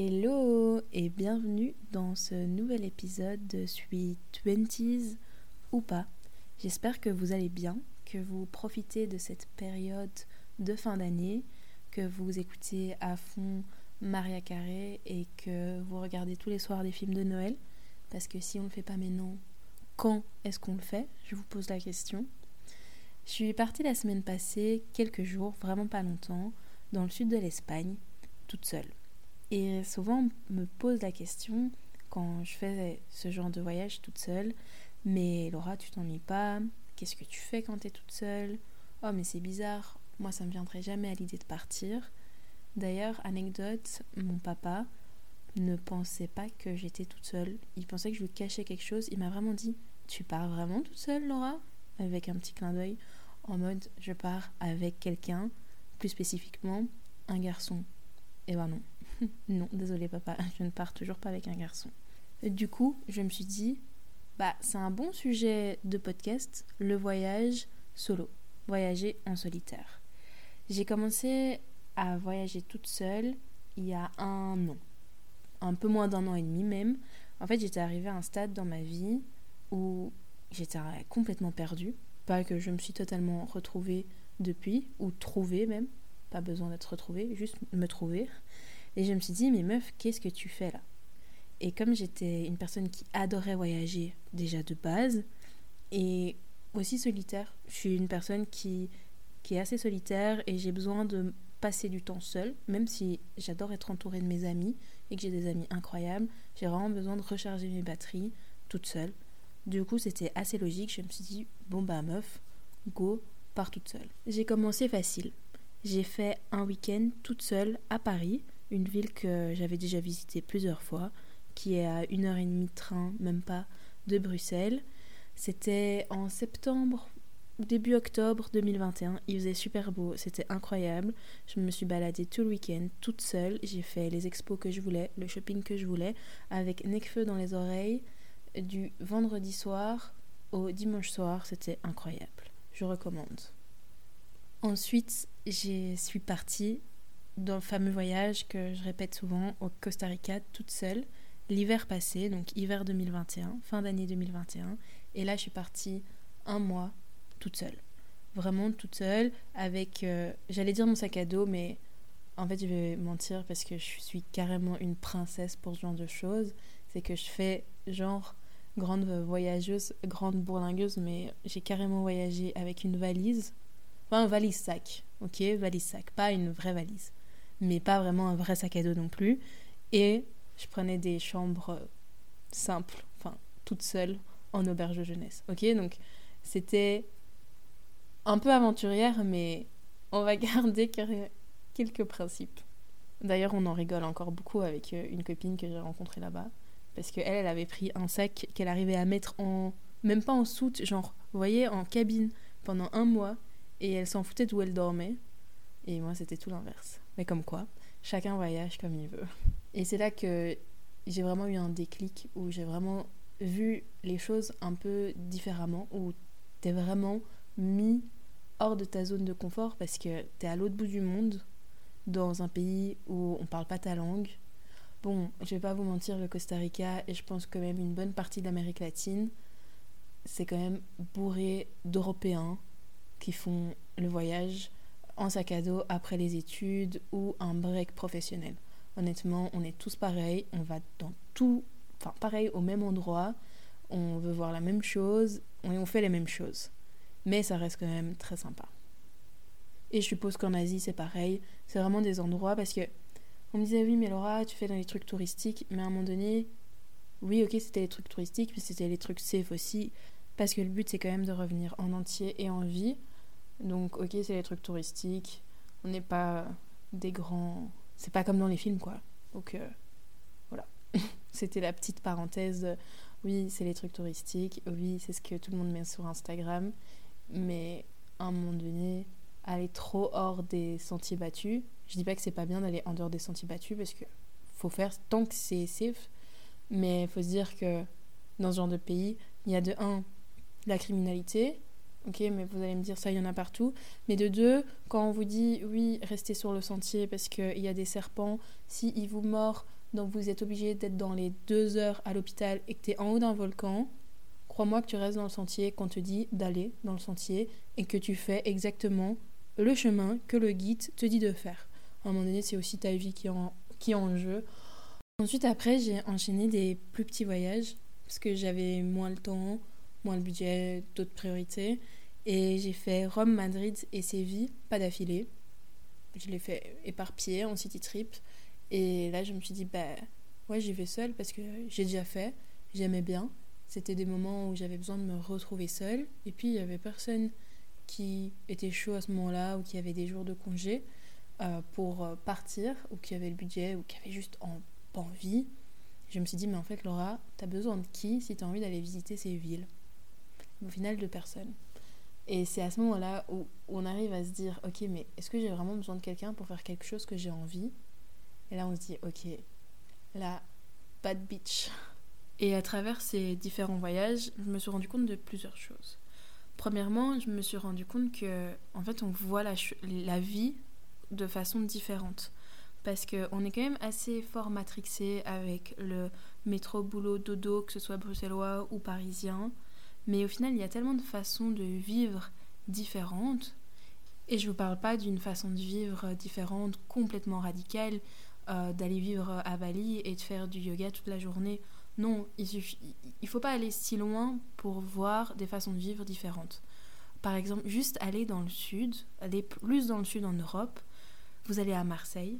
Hello et bienvenue dans ce nouvel épisode de Sweet Twenties ou pas. J'espère que vous allez bien, que vous profitez de cette période de fin d'année, que vous écoutez à fond Maria Carré et que vous regardez tous les soirs des films de Noël. Parce que si on ne le fait pas maintenant, quand est-ce qu'on le fait? Je vous pose la question. Je suis partie la semaine passée, quelques jours, vraiment pas longtemps, dans le sud de l'Espagne, toute seule. Et souvent, on me pose la question, quand je fais ce genre de voyage toute seule, mais Laura, tu t'ennuies pas? Qu'est-ce que tu fais quand tu es toute seule? Oh, mais c'est bizarre, moi ça me viendrait jamais à l'idée de partir. D'ailleurs, anecdote, mon papa ne pensait pas que j'étais toute seule. Il pensait que je lui cachais quelque chose. Il m'a vraiment dit Tu pars vraiment toute seule, Laura? Avec un petit clin d'œil, en mode Je pars avec quelqu'un, plus spécifiquement un garçon. Et ben non. non, désolé papa, je ne pars toujours pas avec un garçon. Du coup, je me suis dit, bah, c'est un bon sujet de podcast, le voyage solo, voyager en solitaire. J'ai commencé à voyager toute seule il y a un an, un peu moins d'un an et demi même. En fait, j'étais arrivée à un stade dans ma vie où j'étais complètement perdue. Pas que je me suis totalement retrouvée depuis, ou trouvée même, pas besoin d'être retrouvée, juste me trouver. Et je me suis dit, mais meuf, qu'est-ce que tu fais là? Et comme j'étais une personne qui adorait voyager déjà de base, et aussi solitaire, je suis une personne qui, qui est assez solitaire et j'ai besoin de passer du temps seule, même si j'adore être entourée de mes amis et que j'ai des amis incroyables, j'ai vraiment besoin de recharger mes batteries toute seule. Du coup, c'était assez logique, je me suis dit, bon bah meuf, go, pars toute seule. J'ai commencé facile. J'ai fait un week-end toute seule à Paris une ville que j'avais déjà visitée plusieurs fois, qui est à une heure et demie de train, même pas, de Bruxelles. C'était en septembre début octobre 2021. Il faisait super beau, c'était incroyable. Je me suis baladée tout le week-end toute seule. J'ai fait les expos que je voulais, le shopping que je voulais, avec Necfeu dans les oreilles, du vendredi soir au dimanche soir. C'était incroyable. Je recommande. Ensuite, je suis partie dans le fameux voyage que je répète souvent au Costa Rica toute seule l'hiver passé, donc hiver 2021, fin d'année 2021. Et là, je suis partie un mois toute seule. Vraiment toute seule, avec, euh, j'allais dire mon sac à dos, mais en fait, je vais mentir parce que je suis carrément une princesse pour ce genre de choses. C'est que je fais genre grande voyageuse, grande bourlingueuse, mais j'ai carrément voyagé avec une valise. Enfin, un valise sac, ok? Valise sac, pas une vraie valise mais pas vraiment un vrai sac à dos non plus. Et je prenais des chambres simples, enfin toutes seules, en auberge de jeunesse. Ok, donc c'était un peu aventurière, mais on va garder quelques principes. D'ailleurs, on en rigole encore beaucoup avec euh, une copine que j'ai rencontrée là-bas, parce qu'elle, elle avait pris un sac qu'elle arrivait à mettre en, même pas en soute, genre, vous voyez, en cabine pendant un mois, et elle s'en foutait d'où elle dormait. Et moi, c'était tout l'inverse. Mais comme quoi, chacun voyage comme il veut. Et c'est là que j'ai vraiment eu un déclic où j'ai vraiment vu les choses un peu différemment, où t'es vraiment mis hors de ta zone de confort parce que t'es à l'autre bout du monde, dans un pays où on parle pas ta langue. Bon, je vais pas vous mentir, le Costa Rica et je pense quand même une bonne partie de l'Amérique latine, c'est quand même bourré d'Européens qui font le voyage en sac à dos après les études ou un break professionnel. Honnêtement, on est tous pareils, on va dans tout, enfin pareil au même endroit, on veut voir la même chose et on fait les mêmes choses. Mais ça reste quand même très sympa. Et je suppose qu'en Asie c'est pareil, c'est vraiment des endroits parce que on me disait oui mais Laura tu fais dans les trucs touristiques, mais à un moment donné, oui ok c'était les trucs touristiques, mais c'était les trucs safe aussi, parce que le but c'est quand même de revenir en entier et en vie. Donc, ok, c'est les trucs touristiques. On n'est pas des grands. C'est pas comme dans les films, quoi. Donc, euh, voilà. C'était la petite parenthèse. Oui, c'est les trucs touristiques. Oui, c'est ce que tout le monde met sur Instagram. Mais à un moment donné, aller trop hors des sentiers battus. Je dis pas que c'est pas bien d'aller en dehors des sentiers battus parce que faut faire tant que c'est safe. Mais faut se dire que dans ce genre de pays, il y a de un, la criminalité, Ok, mais vous allez me dire ça, il y en a partout. Mais de deux, quand on vous dit oui, restez sur le sentier parce qu'il y a des serpents, si vous mordent, donc vous êtes obligé d'être dans les deux heures à l'hôpital et que tu es en haut d'un volcan, crois-moi que tu restes dans le sentier qu'on te dit d'aller dans le sentier et que tu fais exactement le chemin que le guide te dit de faire. À un moment donné, c'est aussi ta vie qui en, qui est en jeu. Ensuite, après, j'ai enchaîné des plus petits voyages parce que j'avais moins le temps, moins le budget, d'autres priorités. Et j'ai fait Rome, Madrid et Séville, pas d'affilée. Je l'ai fait éparpillé en city trip. Et là, je me suis dit, bah ouais, j'y vais seule parce que j'ai déjà fait, j'aimais bien. C'était des moments où j'avais besoin de me retrouver seule. Et puis, il y avait personne qui était chaud à ce moment-là ou qui avait des jours de congé euh, pour euh, partir ou qui avait le budget ou qui avait juste en, envie. Je me suis dit, mais en fait, Laura, t'as besoin de qui si t'as envie d'aller visiter ces villes? Au final, de personne. Et c'est à ce moment-là où on arrive à se dire, ok, mais est-ce que j'ai vraiment besoin de quelqu'un pour faire quelque chose que j'ai envie? Et là, on se dit, ok, là, bad bitch. Et à travers ces différents voyages, je me suis rendu compte de plusieurs choses. Premièrement, je me suis rendu compte que, en fait, on voit la, la vie de façon différente. Parce qu'on est quand même assez fort matrixé avec le métro, boulot, dodo, que ce soit bruxellois ou parisien. Mais au final, il y a tellement de façons de vivre différentes. Et je ne vous parle pas d'une façon de vivre différente, complètement radicale, euh, d'aller vivre à Bali et de faire du yoga toute la journée. Non, il ne faut pas aller si loin pour voir des façons de vivre différentes. Par exemple, juste aller dans le sud, aller plus dans le sud en Europe. Vous allez à Marseille,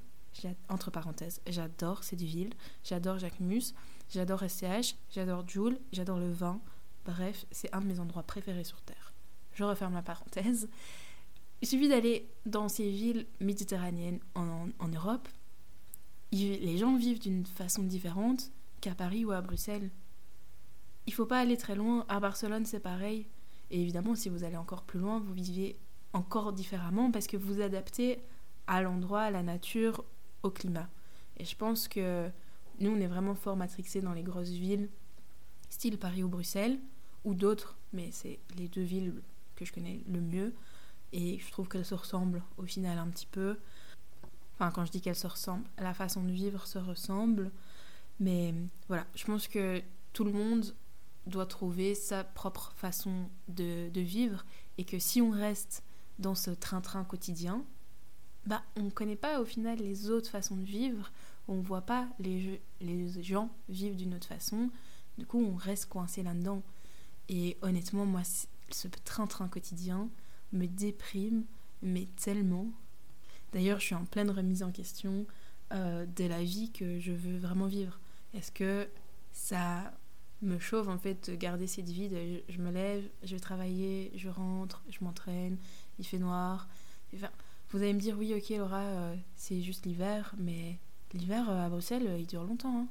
entre parenthèses, j'adore cette ville, j'adore Jacques Mus, j'adore SCH, j'adore Joule, j'adore le vin. Bref, c'est un de mes endroits préférés sur Terre. Je referme la parenthèse. Il suffit d'aller dans ces villes méditerranéennes en, Europe. Les gens vivent d'une façon différente qu'à Paris ou à Bruxelles. Il faut pas aller très loin. À Barcelone, c'est pareil. Et évidemment, si vous allez encore plus loin, vous vivez encore différemment parce que vous adaptez à l'endroit, à la nature, au climat. Et je pense que nous, on est vraiment fort matrixés dans les grosses villes, style Paris ou Bruxelles, ou d'autres, mais c'est les deux villes que je connais le mieux. Et je trouve qu'elles se ressemblent au final un petit peu. Enfin, quand je dis qu'elles se ressemblent, la façon de vivre se ressemble. Mais voilà, je pense que tout le monde doit trouver sa propre façon de, vivre et que si on reste dans ce train-train quotidien, bah, on ne connaît pas au final les autres façons de vivre, on ne voit pas les gens vivre d'une autre façon, du coup on reste coincé là-dedans. Et honnêtement, moi, ce train-train quotidien me déprime, mais tellement. D'ailleurs, je suis en pleine remise en question euh, de la vie que je veux vraiment vivre. Est-ce que ça me chauffe en fait de garder cette vie je me lève, je vais travailler, je rentre, je m'entraîne, il fait noir. Vous allez me dire, oui, ok, Laura, euh, c'est juste l'hiver, mais l'hiver euh, à Bruxelles, il dure longtemps. Hein.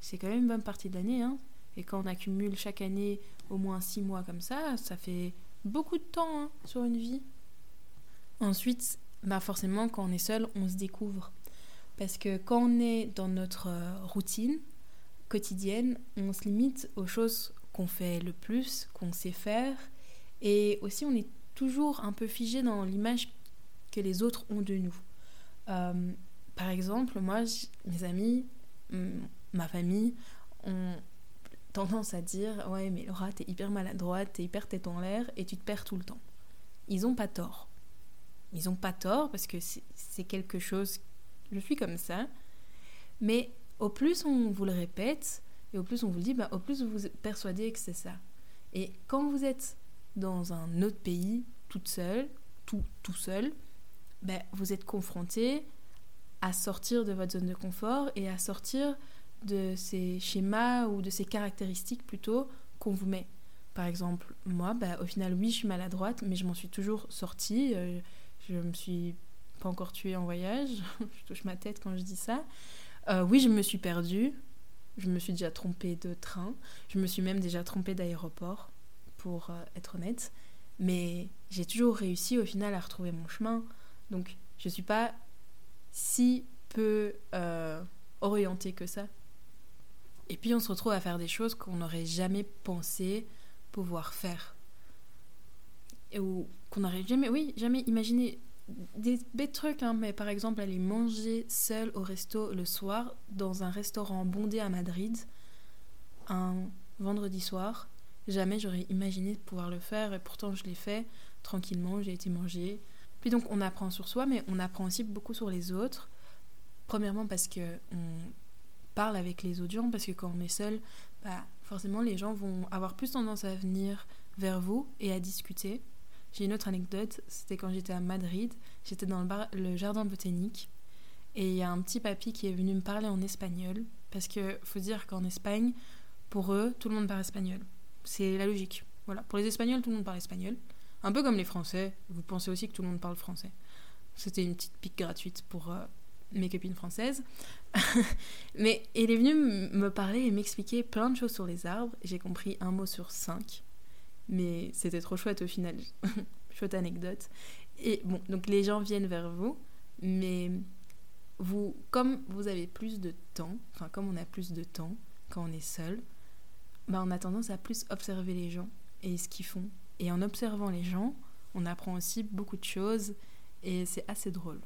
C'est quand même une bonne partie de l'année. Hein. Et quand on accumule chaque année au moins six mois comme ça, ça fait beaucoup de temps hein, sur une vie. Ensuite, bah forcément, quand on est seul, on se découvre. Parce que quand on est dans notre routine quotidienne, on se limite aux choses qu'on fait le plus, qu'on sait faire. Et aussi, on est toujours un peu figé dans l'image que les autres ont de nous. Euh, par exemple, moi, mes amis, ma famille ont tendance à dire Ouais, mais Laura, t'es hyper maladroite, t'es hyper tête en l'air et tu te perds tout le temps. Ils ont pas tort. Ils ont pas tort parce que c'est quelque chose. Je suis comme ça. Mais au plus on vous le répète et au plus on vous le dit, bah, au plus vous vous persuadez que c'est ça. Et quand vous êtes dans un autre pays, toute seule, tout, tout seul, ben, vous êtes confronté à sortir de votre zone de confort et à sortir de ces schémas ou de ces caractéristiques plutôt qu'on vous met. Par exemple, moi, ben, au final, oui, je suis maladroite, mais je m'en suis toujours sortie. Euh, je me suis pas encore tuée en voyage. je touche ma tête quand je dis ça. Euh, oui, je me suis perdue. Je me suis déjà trompée de train. Je me suis même déjà trompée d'aéroport, pour euh, être honnête. Mais j'ai toujours réussi au final à retrouver mon chemin. Donc, je ne suis pas si peu euh, orientée que ça. Et puis, on se retrouve à faire des choses qu'on n'aurait jamais pensé pouvoir faire. ou qu'on n'aurait jamais, oui, jamais imaginé. des bêtes trucs, hein, mais par exemple aller manger seul au resto le soir dans un restaurant bondé à Madrid un vendredi soir. Jamais j'aurais imaginé pouvoir le faire et pourtant je l'ai fait tranquillement, j'ai été manger. Puis donc on apprend sur soi, mais on apprend aussi beaucoup sur les autres. Premièrement parce que on parle avec les audients, parce que quand on est seul, bah, forcément les gens vont avoir plus tendance à venir vers vous et à discuter. J'ai une autre anecdote, c'était quand j'étais à Madrid, j'étais dans le, le jardin botanique et il y a un petit papy qui est venu me parler en espagnol parce que faut dire qu'en Espagne, pour eux, tout le monde parle espagnol. C'est la logique. Voilà, pour les Espagnols, tout le monde parle espagnol. Un peu comme les Français, vous pensez aussi que tout le monde parle français. C'était une petite pique gratuite pour euh, mes copines françaises. Mais il est venu me parler et m'expliquer plein de choses sur les arbres. J'ai compris un mot sur cinq. Mais c'était trop chouette au final. chouette anecdote. Et bon, donc les gens viennent vers vous, mais vous, comme vous avez plus de temps, enfin comme on a plus de temps quand on est seul, bah on a tendance à plus observer les gens et ce qu'ils font. Et en observant les gens, on apprend aussi beaucoup de choses et c'est assez drôle.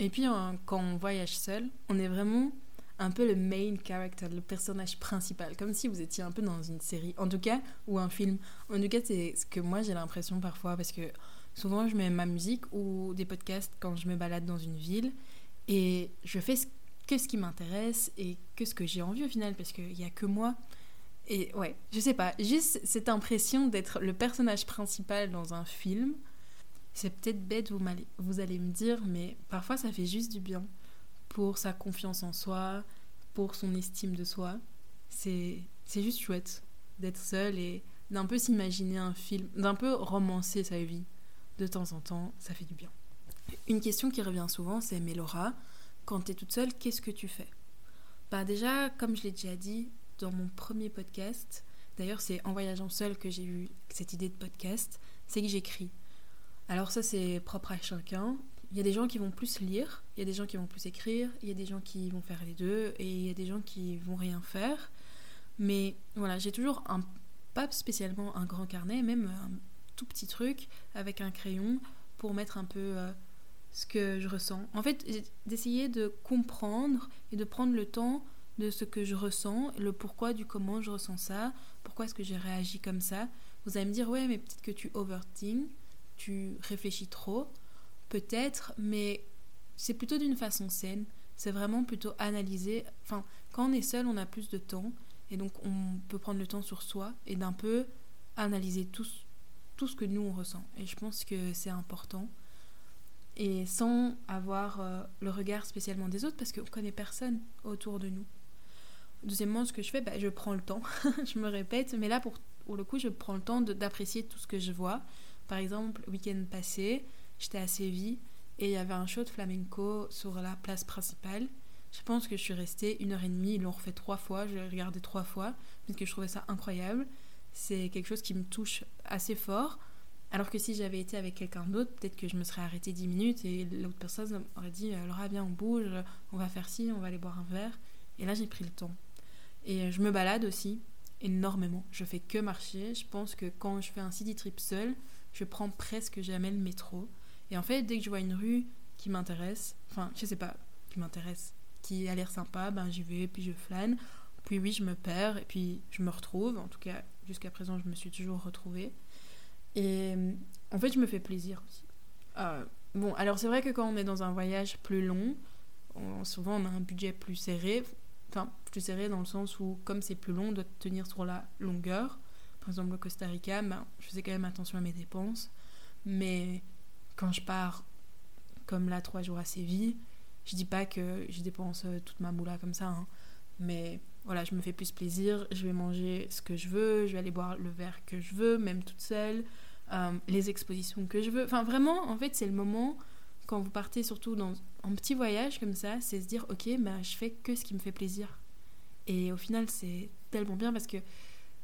Et puis quand on voyage seul, on est vraiment un peu le main character, le personnage principal, comme si vous étiez un peu dans une série, en tout cas, ou un film. En tout cas, c'est ce que moi j'ai l'impression parfois, parce que souvent je mets ma musique ou des podcasts quand je me balade dans une ville, et je fais que ce qui m'intéresse et que ce que j'ai envie au final, parce qu'il n'y a que moi. Et ouais, je sais pas, juste cette impression d'être le personnage principal dans un film, c'est peut-être bête, vous, allez me dire, mais parfois ça fait juste du bien pour sa confiance en soi, pour son estime de soi. C'est juste chouette d'être seul et d'un peu s'imaginer un film, d'un peu romancer sa vie de temps en temps, ça fait du bien. Une question qui revient souvent, c'est Mais Laura, quand tu es toute seule, qu'est-ce que tu fais? Bah déjà, comme je l'ai déjà dit dans mon premier podcast, d'ailleurs c'est en voyageant seule que j'ai eu cette idée de podcast, c'est que j'écris. Alors ça c'est propre à chacun. Il y a des gens qui vont plus lire, il y a des gens qui vont plus écrire, il y a des gens qui vont faire les deux et il y a des gens qui vont rien faire. Mais voilà, j'ai toujours un pas spécialement un grand carnet, même un tout petit truc avec un crayon pour mettre un peu euh, ce que je ressens. En fait, d'essayer de comprendre et de prendre le temps de ce que je ressens, le pourquoi du comment je ressens ça, pourquoi est-ce que j'ai réagi comme ça. Vous allez me dire, ouais, mais peut-être que tu overthink, tu réfléchis trop, peut-être, mais c'est plutôt d'une façon saine. C'est vraiment plutôt analyser. Enfin, quand on est seul, on a plus de temps, et donc on peut prendre le temps sur soi et d'un peu analyser tout, tout ce que nous on ressent. Et je pense que c'est important. Et sans avoir euh, le regard spécialement des autres, parce qu'on ne connaît personne autour de nous. Deuxièmement, ce que je fais, bah, je prends le temps. je me répète, mais là, pour, pour le coup, je prends le temps d'apprécier tout ce que je vois. Par exemple, le week-end passé, j'étais à Séville et il y avait un show de flamenco sur la place principale. Je pense que je suis restée une heure et demie. Ils l'ont refait trois fois. Je l'ai regardé trois fois parce que je trouvais ça incroyable. C'est quelque chose qui me touche assez fort. Alors que si j'avais été avec quelqu'un d'autre, peut-être que je me serais arrêtée dix minutes et l'autre personne aurait dit Laura, viens, on bouge, on va faire ci, on va aller boire un verre. Et là, j'ai pris le temps. Et je me balade aussi énormément. Je fais que marcher. Je pense que quand je fais un city trip seul, je prends presque jamais le métro. Et en fait, dès que je vois une rue qui m'intéresse, enfin, je sais pas, qui m'intéresse, qui a l'air sympa, ben j'y vais, puis je flâne. Puis oui, je me perds, et puis je me retrouve. En tout cas, jusqu'à présent, je me suis toujours retrouvée. Et en fait, je me fais plaisir aussi. Euh, bon, alors c'est vrai que quand on est dans un voyage plus long, souvent on a un budget plus serré. Enfin, plus serré dans le sens où, comme c'est plus long, on doit tenir sur la longueur. Par exemple, au Costa Rica, ben, je faisais quand même attention à mes dépenses. Mais quand je pars, comme là, trois jours à Séville, je dis pas que je dépense euh, toute ma moula comme ça. Hein. mais voilà, je me fais plus plaisir. Je vais manger ce que je veux. Je vais aller boire le verre que je veux, même toute seule. Euh, les expositions que je veux. Enfin, vraiment, en fait, c'est le moment quand vous partez surtout dans un petit voyage comme ça, c'est se dire ok, ben, je fais que ce qui me fait plaisir. Et au final, c'est tellement bien parce que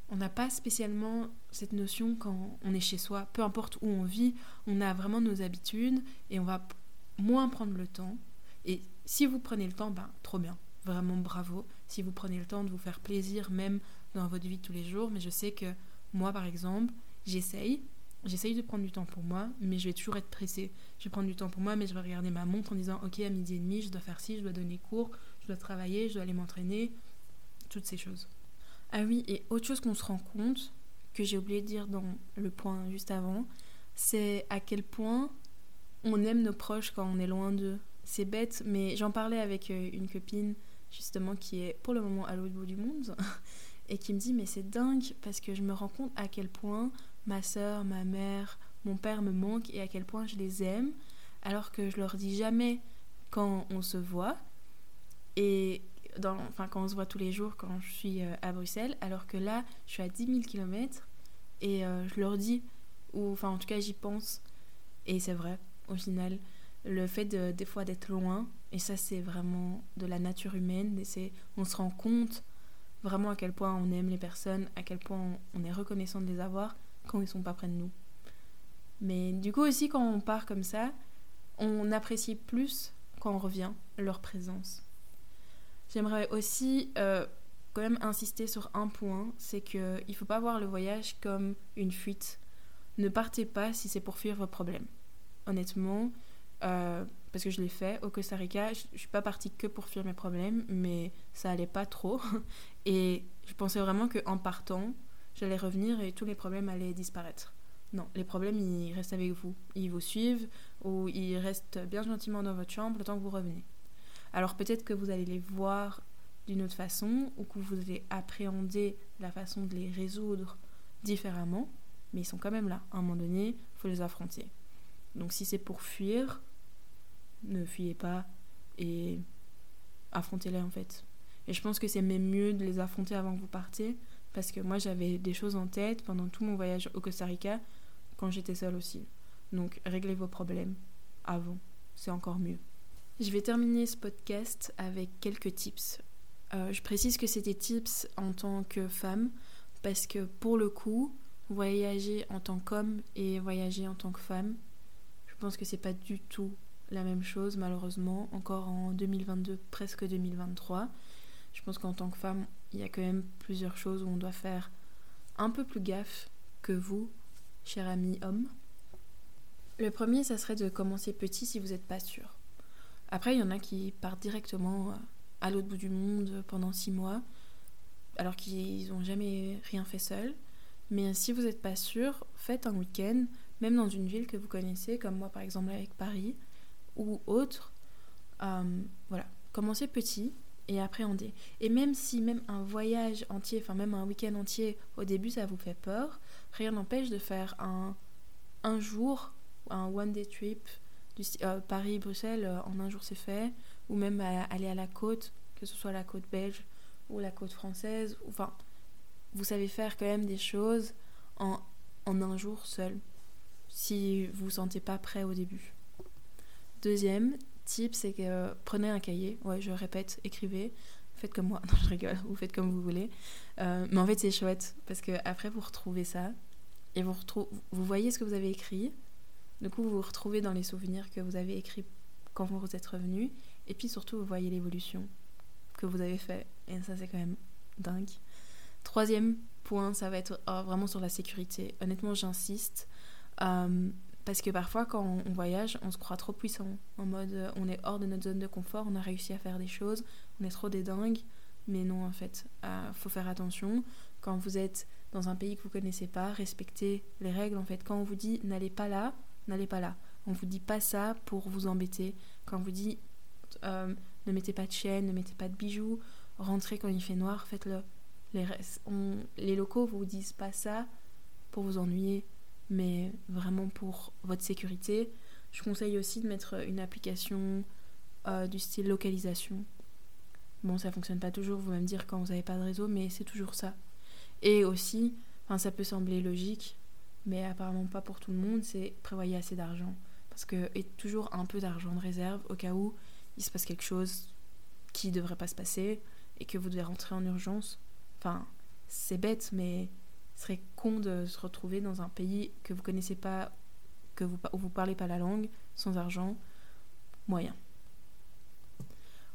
on n'a pas spécialement cette notion quand on est chez soi, peu importe où on vit, on a vraiment nos habitudes et on va moins prendre le temps. Et si vous prenez le temps, ben trop bien, vraiment bravo. Si vous prenez le temps de vous faire plaisir, même dans votre vie de tous les jours, mais je sais que moi, par exemple, j'essaye. j'essaye de prendre du temps pour moi, mais je vais toujours être pressée. Je vais prendre du temps pour moi, mais je vais regarder ma montre en disant Ok, à midi et demi, je dois faire ci, je dois donner cours, je dois travailler, je dois aller m'entraîner, toutes ces choses. Ah oui, et autre chose qu'on se rend compte, que j'ai oublié de dire dans le point juste avant, c'est à quel point on aime nos proches quand on est loin d'eux. C'est bête, mais j'en parlais avec euh, une copine justement qui est pour le moment à l'autre bout du monde et qui me dit mais c'est dingue parce que je me rends compte à quel point ma soeur, ma mère, mon père me manquent et à quel point je les aime alors que je leur dis jamais quand on se voit et quand on se voit tous les jours quand je suis euh, à Bruxelles alors que là je suis à 10 000 km et euh, je leur dis ou enfin en tout cas j'y pense. Et c'est vrai au final le fait de, des fois d'être loin et ça c'est vraiment de la nature humaine et on se rend compte vraiment à quel point on aime les personnes à quel point on, est reconnaissant de les avoir quand ils sont pas près de nous. Mais du coup aussi quand on part comme ça on apprécie plus quand on revient leur présence j'aimerais aussi euh, quand même insister sur un point c'est que il faut pas voir le voyage comme une fuite ne partez pas si c'est pour fuir vos problèmes honnêtement, euh, parce que je l'ai fait au Costa Rica, je, ne suis pas partie que pour fuir mes problèmes, mais ça allait pas trop. Et je pensais vraiment qu'en partant, j'allais revenir et tous les problèmes allaient disparaître. Non, les problèmes, ils restent avec vous. Ils vous suivent ou ils restent bien gentiment dans votre chambre le temps que vous revenez. Alors peut-être que vous allez les voir d'une autre façon ou que vous allez appréhender la façon de les résoudre différemment, mais ils sont quand même là. À un moment donné, il faut les affronter. Donc si c'est pour fuir, ne fuyez pas et affrontez-les en fait. Et je pense que c'est même mieux de les affronter avant que vous partez, parce que moi j'avais des choses en tête pendant tout mon voyage au Costa Rica, quand j'étais seule aussi. Donc réglez vos problèmes avant, c'est encore mieux. Je vais terminer ce podcast avec quelques tips. Euh, je précise que c'est des tips en tant que femme, parce que pour le coup, voyager en tant qu'homme et voyager en tant que femme, je pense que c'est pas du tout la même chose, malheureusement, encore en 2022, presque 2023. Je pense qu'en tant que femme, il y a quand même plusieurs choses où on doit faire un peu plus gaffe que vous, cher ami homme. Le premier, ça serait de commencer petit si vous n'êtes pas sûr. Après, il y en a qui partent directement euh, à l'autre bout du monde pendant six mois, alors qu'ils n'ont jamais rien fait seuls. Mais si vous n'êtes pas sûr, faites un week-end, même dans une ville que vous connaissez, comme moi par exemple avec Paris ou autre. Euh, voilà, commencez petit et appréhendez. Et même si même un voyage entier, enfin même un week-end entier, au début ça vous fait peur, rien n'empêche de faire un, un jour, un one-day trip, euh, Paris-Bruxelles, euh, en un jour c'est fait, ou même aller à la côte, que ce soit la côte belge ou la côte française, enfin, vous savez faire quand même des choses en, en un jour seul si vous vous sentez pas prêt au début. Deuxième type, c'est que prenez un cahier, ouais, je répète, écrivez, faites comme moi, je rigole, vous faites comme vous voulez. Euh, mais en fait, c'est chouette parce que après vous retrouvez ça et vous, vous voyez ce que vous avez écrit. Du coup, vous vous retrouvez dans les souvenirs que vous avez écrits quand vous êtes revenu. Et puis surtout, vous voyez l'évolution que vous avez fait. Et ça, c'est quand même dingue. Troisième point, ça va être oh, vraiment sur la sécurité. Honnêtement, j'insiste. Euh, parce que parfois, quand on voyage, on se croit trop puissant. En mode, euh, on est hors de notre zone de confort, on a réussi à faire des choses, on est trop des dingues. Mais non, en fait, euh, faut faire attention. Quand vous êtes dans un pays que vous connaissez pas, respectez les règles. En fait, quand on vous dit n'allez pas là, n'allez pas là. On vous dit pas ça pour vous embêter. Quand on vous dit ne mettez pas de chaîne, ne mettez pas de bijoux, rentrez quand il fait noir, faites-le. Les, les locaux vous disent pas ça pour vous ennuyer mais vraiment pour votre sécurité. Je conseille aussi de mettre une application euh, du style localisation. Bon, ça fonctionne pas toujours, vous allez me dire quand vous n'avez pas de réseau, mais c'est toujours ça. Et aussi, ça peut sembler logique, mais apparemment pas pour tout le monde, c'est prévoyez assez d'argent. Parce que et toujours un peu d'argent de réserve au cas où il se passe quelque chose qui devrait pas se passer et que vous devez rentrer en urgence. Enfin, c'est bête, mais ce serait con de se retrouver dans un pays que vous connaissez pas, que vous, où vous parlez pas la langue, sans argent, moyen.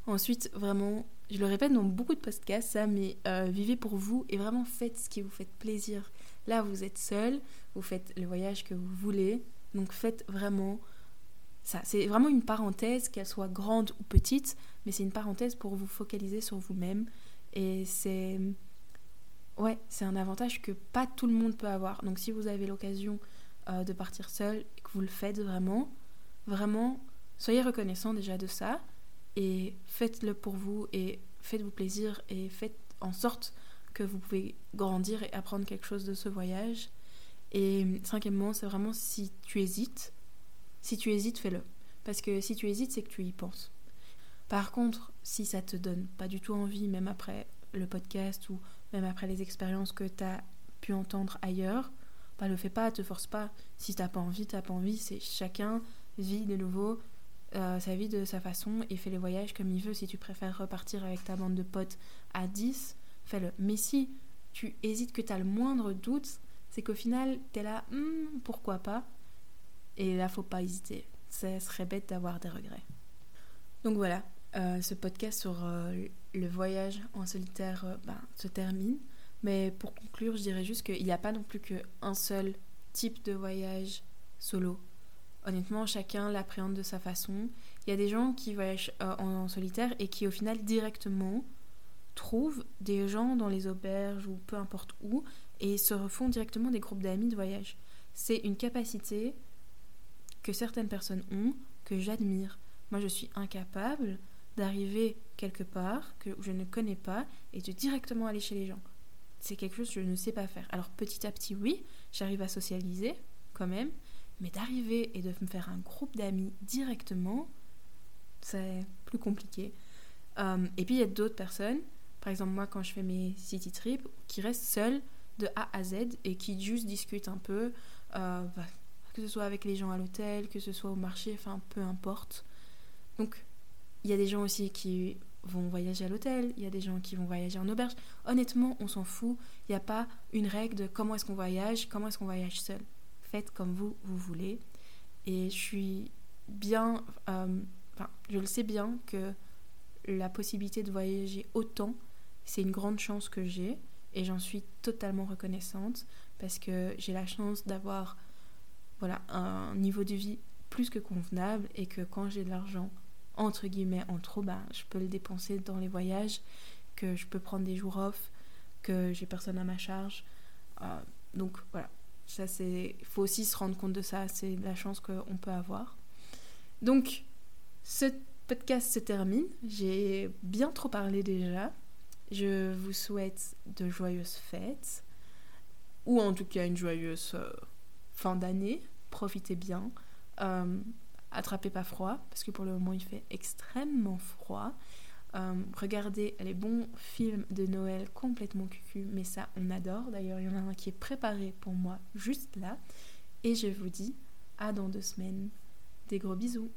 Ensuite, vraiment, je le répète dans beaucoup de podcasts, ça, mais euh, vivez pour vous et vraiment faites ce qui vous fait plaisir. Là, vous êtes seul, vous faites le voyage que vous voulez, donc faites vraiment ça. C'est vraiment une parenthèse, qu'elle soit grande ou petite, mais c'est une parenthèse pour vous focaliser sur vous-même. Et c'est. Ouais, c'est un avantage que pas tout le monde peut avoir. Donc si vous avez l'occasion euh, de partir seul et que vous le faites vraiment, vraiment, soyez reconnaissant déjà de ça et faites-le pour vous et faites-vous plaisir et faites en sorte que vous pouvez grandir et apprendre quelque chose de ce voyage. Et cinquièmement, c'est vraiment si tu hésites, si tu hésites, fais-le. Parce que si tu hésites, c'est que tu y penses. Par contre, si ça te donne pas du tout envie, même après le podcast ou même après les expériences que tu as pu entendre ailleurs, bah le fais pas, te force pas. Si t'as pas envie, t'as pas envie. C'est chacun vit de nouveau euh, sa vie de sa façon et fait les voyages comme il veut. Si tu préfères repartir avec ta bande de potes à 10, fais-le. Mais si tu hésites que tu as le moindre doute, c'est qu'au final, tu es là, hmm, pourquoi pas? Et là, faut pas hésiter. Ça serait bête d'avoir des regrets. Donc voilà, euh, ce podcast sur euh, le voyage en solitaire ben, se termine. Mais pour conclure, je dirais juste qu'il n'y a pas non plus qu'un seul type de voyage solo. Honnêtement, chacun l'appréhende de sa façon. Il y a des gens qui voyagent en solitaire et qui au final directement trouvent des gens dans les auberges ou peu importe où et se refont directement des groupes d'amis de voyage. C'est une capacité que certaines personnes ont que j'admire. Moi, je suis incapable d'arriver quelque part que je ne connais pas et de directement aller chez les gens. C'est quelque chose que je ne sais pas faire. Alors petit à petit, oui, j'arrive à socialiser quand même, mais d'arriver et de me faire un groupe d'amis directement, c'est plus compliqué. Euh, et puis il y a d'autres personnes par exemple, moi, quand je fais mes city trips, qui restent seuls de A à Z et qui juste discutent un peu, euh, bah, que ce soit avec les gens à l'hôtel, que ce soit au marché, enfin, peu importe. Donc, il y a des gens aussi qui vont voyager à l'hôtel, il y a des gens qui vont voyager en auberge. Honnêtement, on s'en fout. Il n'y a pas une règle de comment est-ce qu'on voyage, comment est-ce qu'on voyage seul. Faites comme vous, vous voulez. Et je suis bien, euh, enfin, je le sais bien que la possibilité de voyager autant c'est une grande chance que j'ai et j'en suis totalement reconnaissante parce que j'ai la chance d'avoir voilà, un niveau de vie plus que convenable et que quand j'ai de l'argent entre guillemets en trop, ben, je peux le dépenser dans les voyages, que je peux prendre des jours off, que j'ai personne à ma charge. Euh, donc voilà, ça c'est, faut aussi se rendre compte de ça, c'est la chance qu'on peut avoir. Donc ce podcast se termine, j'ai bien trop parlé déjà. Je vous souhaite de joyeuses fêtes, ou en tout cas une joyeuse euh, fin d'année. Profitez bien. Euh, attrapez pas froid, parce que pour le moment il fait extrêmement froid. Euh, regardez les bons films de Noël complètement cucu, mais ça on adore. D'ailleurs, il y en a un qui est préparé pour moi juste là. Et je vous dis à dans deux semaines. Des gros bisous.